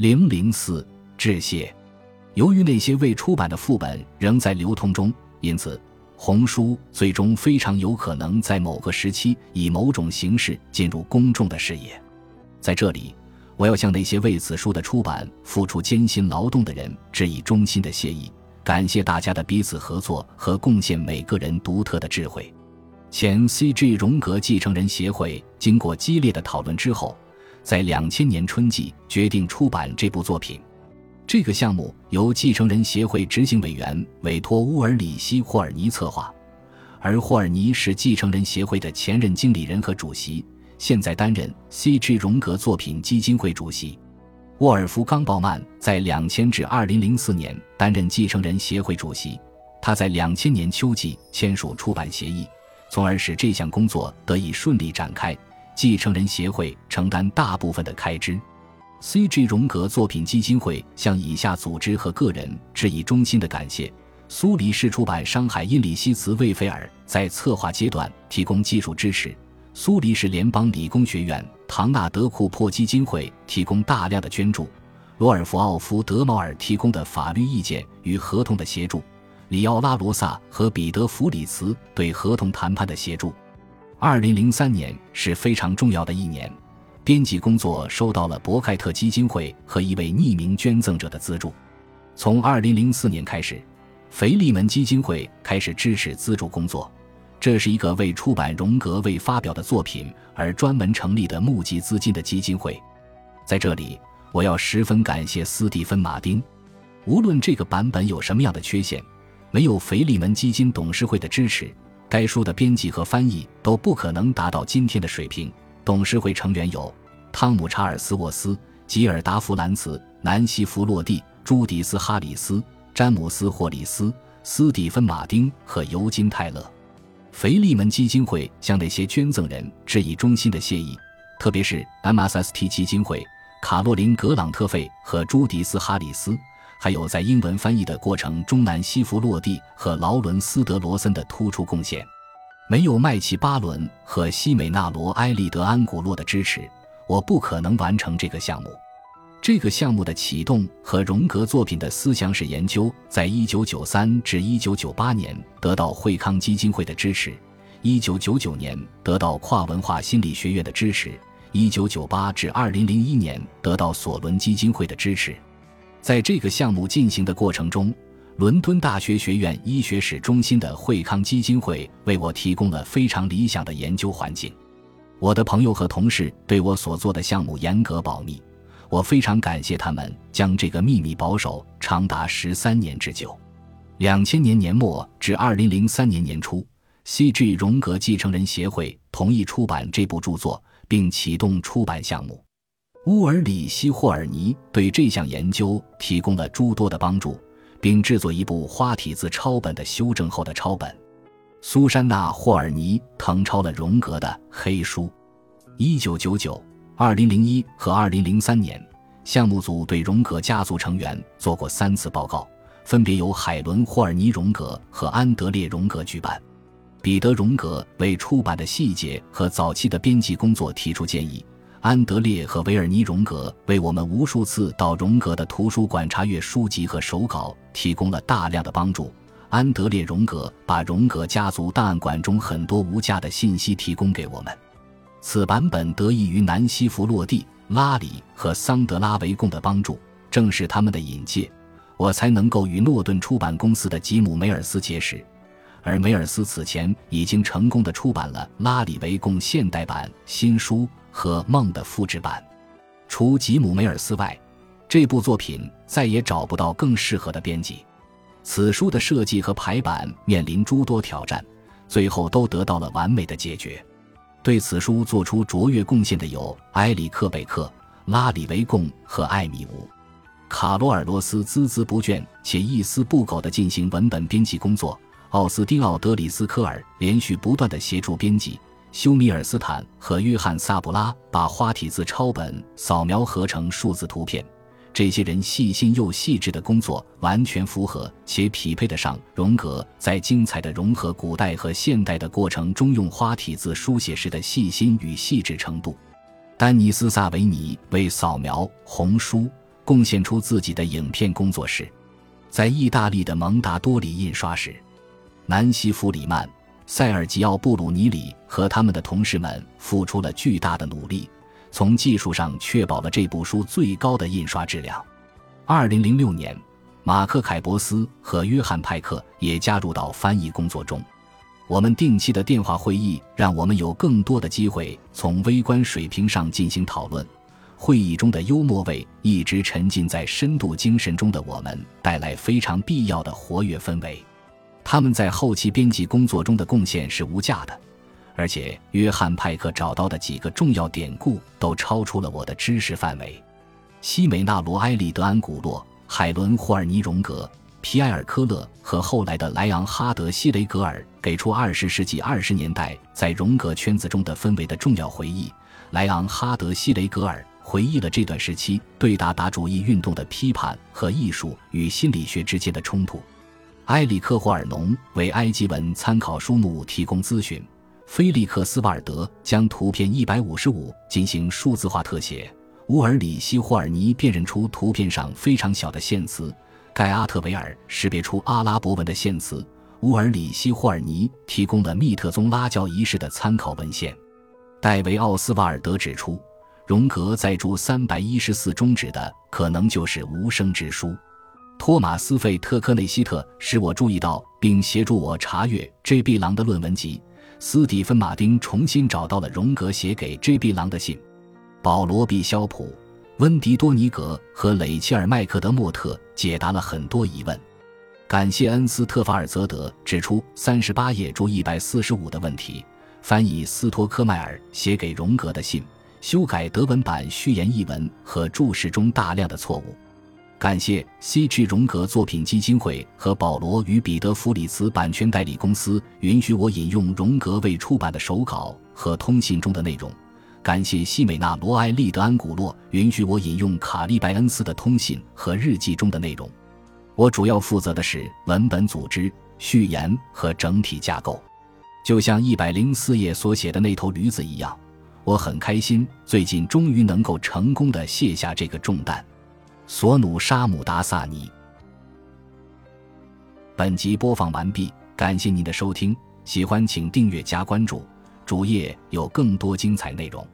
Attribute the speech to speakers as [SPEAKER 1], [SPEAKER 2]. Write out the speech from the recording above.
[SPEAKER 1] 零零四致谢。由于那些未出版的副本仍在流通中，因此红书最终非常有可能在某个时期以某种形式进入公众的视野。在这里，我要向那些为此书的出版付出艰辛劳动的人致以衷心的谢意，感谢大家的彼此合作和贡献，每个人独特的智慧。前 C.G. 荣格继承人协会经过激烈的讨论之后，在两千年春季决定出版这部作品。这个项目由继承人协会执行委员委托乌尔里希·霍尔尼策划，而霍尔尼是继承人协会的前任经理人和主席，现在担任 C.G. 荣格作品基金会主席。沃尔夫冈·鲍曼在两千至二零零四年担任继承人协会主席，他在两千年秋季签署出版协议，从而使这项工作得以顺利展开。继承人协会承担大部分的开支。C.G. 荣格作品基金会向以下组织和个人致以衷心的感谢：苏黎世出版商海因里希茨魏菲尔在策划阶段提供技术支持；苏黎世联邦理工学院唐纳德库珀基金会提供大量的捐助；罗尔夫奥夫德毛尔提供的法律意见与合同的协助；里奥拉罗萨和彼得弗里茨对合同谈判的协助。二零零三年是非常重要的一年。编辑工作收到了博盖特基金会和一位匿名捐赠者的资助。从2004年开始，腓利门基金会开始支持资助工作。这是一个为出版荣格未发表的作品而专门成立的募集资金的基金会。在这里，我要十分感谢斯蒂芬·马丁。无论这个版本有什么样的缺陷，没有腓利门基金董事会的支持，该书的编辑和翻译都不可能达到今天的水平。董事会成员有汤姆·查尔斯·沃斯、吉尔达·弗兰茨、南希·弗洛蒂、朱迪斯·哈里斯、詹姆斯·霍里斯、斯蒂芬·马丁和尤金·泰勒。腓利门基金会向那些捐赠人致以衷心的谢意，特别是 MSST 基金会、卡洛琳·格朗特费和朱迪斯·哈里斯，还有在英文翻译的过程中南希·弗洛蒂和劳伦斯·德罗森的突出贡献。没有麦奇巴伦和西美纳罗埃利德安古洛的支持，我不可能完成这个项目。这个项目的启动和荣格作品的思想史研究，在一九九三至一九九八年得到惠康基金会的支持，一九九九年得到跨文化心理学院的支持，一九九八至二零零一年得到索伦基金会的支持。在这个项目进行的过程中。伦敦大学学院医学史中心的惠康基金会为我提供了非常理想的研究环境。我的朋友和同事对我所做的项目严格保密，我非常感谢他们将这个秘密保守长达十三年之久。两千年年末至二零零三年年初，C.G. 荣格继承人协会同意出版这部著作，并启动出版项目。乌尔里希·霍尔尼对这项研究提供了诸多的帮助。并制作一部花体字抄本的修正后的抄本。苏珊娜·霍尔尼誊抄了荣格的《黑书》。一九九九、二零零一和二零零三年，项目组对荣格家族成员做过三次报告，分别由海伦·霍尔尼·荣格和安德烈·荣格举办。彼得·荣格为出版的细节和早期的编辑工作提出建议。安德烈和维尔尼·荣格为我们无数次到荣格的图书馆查阅书籍和手稿提供了大量的帮助。安德烈·荣格把荣格家族档案馆中很多无价的信息提供给我们。此版本得益于南希·弗洛蒂、拉里和桑德拉·维贡的帮助，正是他们的引介，我才能够与诺顿出版公司的吉姆·梅尔斯结识。而梅尔斯此前已经成功的出版了拉里·维贡现代版新书。和梦的复制版，除吉姆·梅尔斯外，这部作品再也找不到更适合的编辑。此书的设计和排版面临诸多挑战，最后都得到了完美的解决。对此书做出卓越贡献的有埃里克·贝克、拉里·维贡和艾米乌·卡罗尔罗斯孜孜不倦且一丝不苟地进行文本编辑工作。奥斯汀·奥德里斯科尔连续不断地协助编辑。休米尔斯坦和约翰萨布拉把花体字抄本扫描合成数字图片。这些人细心又细致的工作，完全符合且匹配得上荣格在精彩的融合古代和现代的过程中用花体字书写时的细心与细致程度。丹尼斯·萨维尼为扫描红书贡献出自己的影片工作室，在意大利的蒙达多里印刷时，南希·弗里曼、塞尔吉奥·布鲁尼里和他们的同事们付出了巨大的努力，从技术上确保了这部书最高的印刷质量。二零零六年，马克·凯伯斯和约翰·派克也加入到翻译工作中。我们定期的电话会议让我们有更多的机会从微观水平上进行讨论。会议中的幽默味，一直沉浸在深度精神中的我们，带来非常必要的活跃氛围。他们在后期编辑工作中的贡献是无价的，而且约翰·派克找到的几个重要典故都超出了我的知识范围。西美纳罗埃里德安古洛、海伦霍尔尼荣格、皮埃尔科勒和后来的莱昂哈德希雷格尔给出二十世纪二十年代在荣格圈子中的氛围的重要回忆。莱昂哈德希雷格尔。回忆了这段时期对达达主义运动的批判和艺术与心理学之间的冲突。埃里克·霍尔农为埃及文参考书目提供咨询。菲利克斯·瓦尔德将图片一百五十五进行数字化特写。乌尔里希·霍尔尼辨认出图片上非常小的线词。盖阿特维尔识别出阿拉伯文的线词。乌尔里希·霍尔尼提供了密特宗拉教仪式的参考文献。戴维·奥斯瓦尔德指出。荣格在注三百一十四中指的可能就是无声之书。托马斯·费特科内希特使我注意到，并协助我查阅 J.B. 狼的论文集。斯蒂芬·马丁重新找到了荣格写给 J.B. 狼的信。保罗·毕肖普、温迪多尼格和雷切尔·麦克德莫特解答了很多疑问。感谢恩斯特·法尔泽德指出三十八页注一百四十五的问题。翻译斯托科迈尔写给荣格的信。修改德文版序言译文和注释中大量的错误。感谢 C.G. 荣格作品基金会和保罗与彼得弗里茨版权代理公司允许我引用荣格未出版的手稿和通信中的内容。感谢西美纳罗埃利德安古洛允许我引用卡利白恩斯的通信和日记中的内容。我主要负责的是文本组织、序言和整体架构，就像一百零四页所写的那头驴子一样。我很开心，最近终于能够成功的卸下这个重担。索努沙姆达萨尼。本集播放完毕，感谢您的收听，喜欢请订阅加关注，主页有更多精彩内容。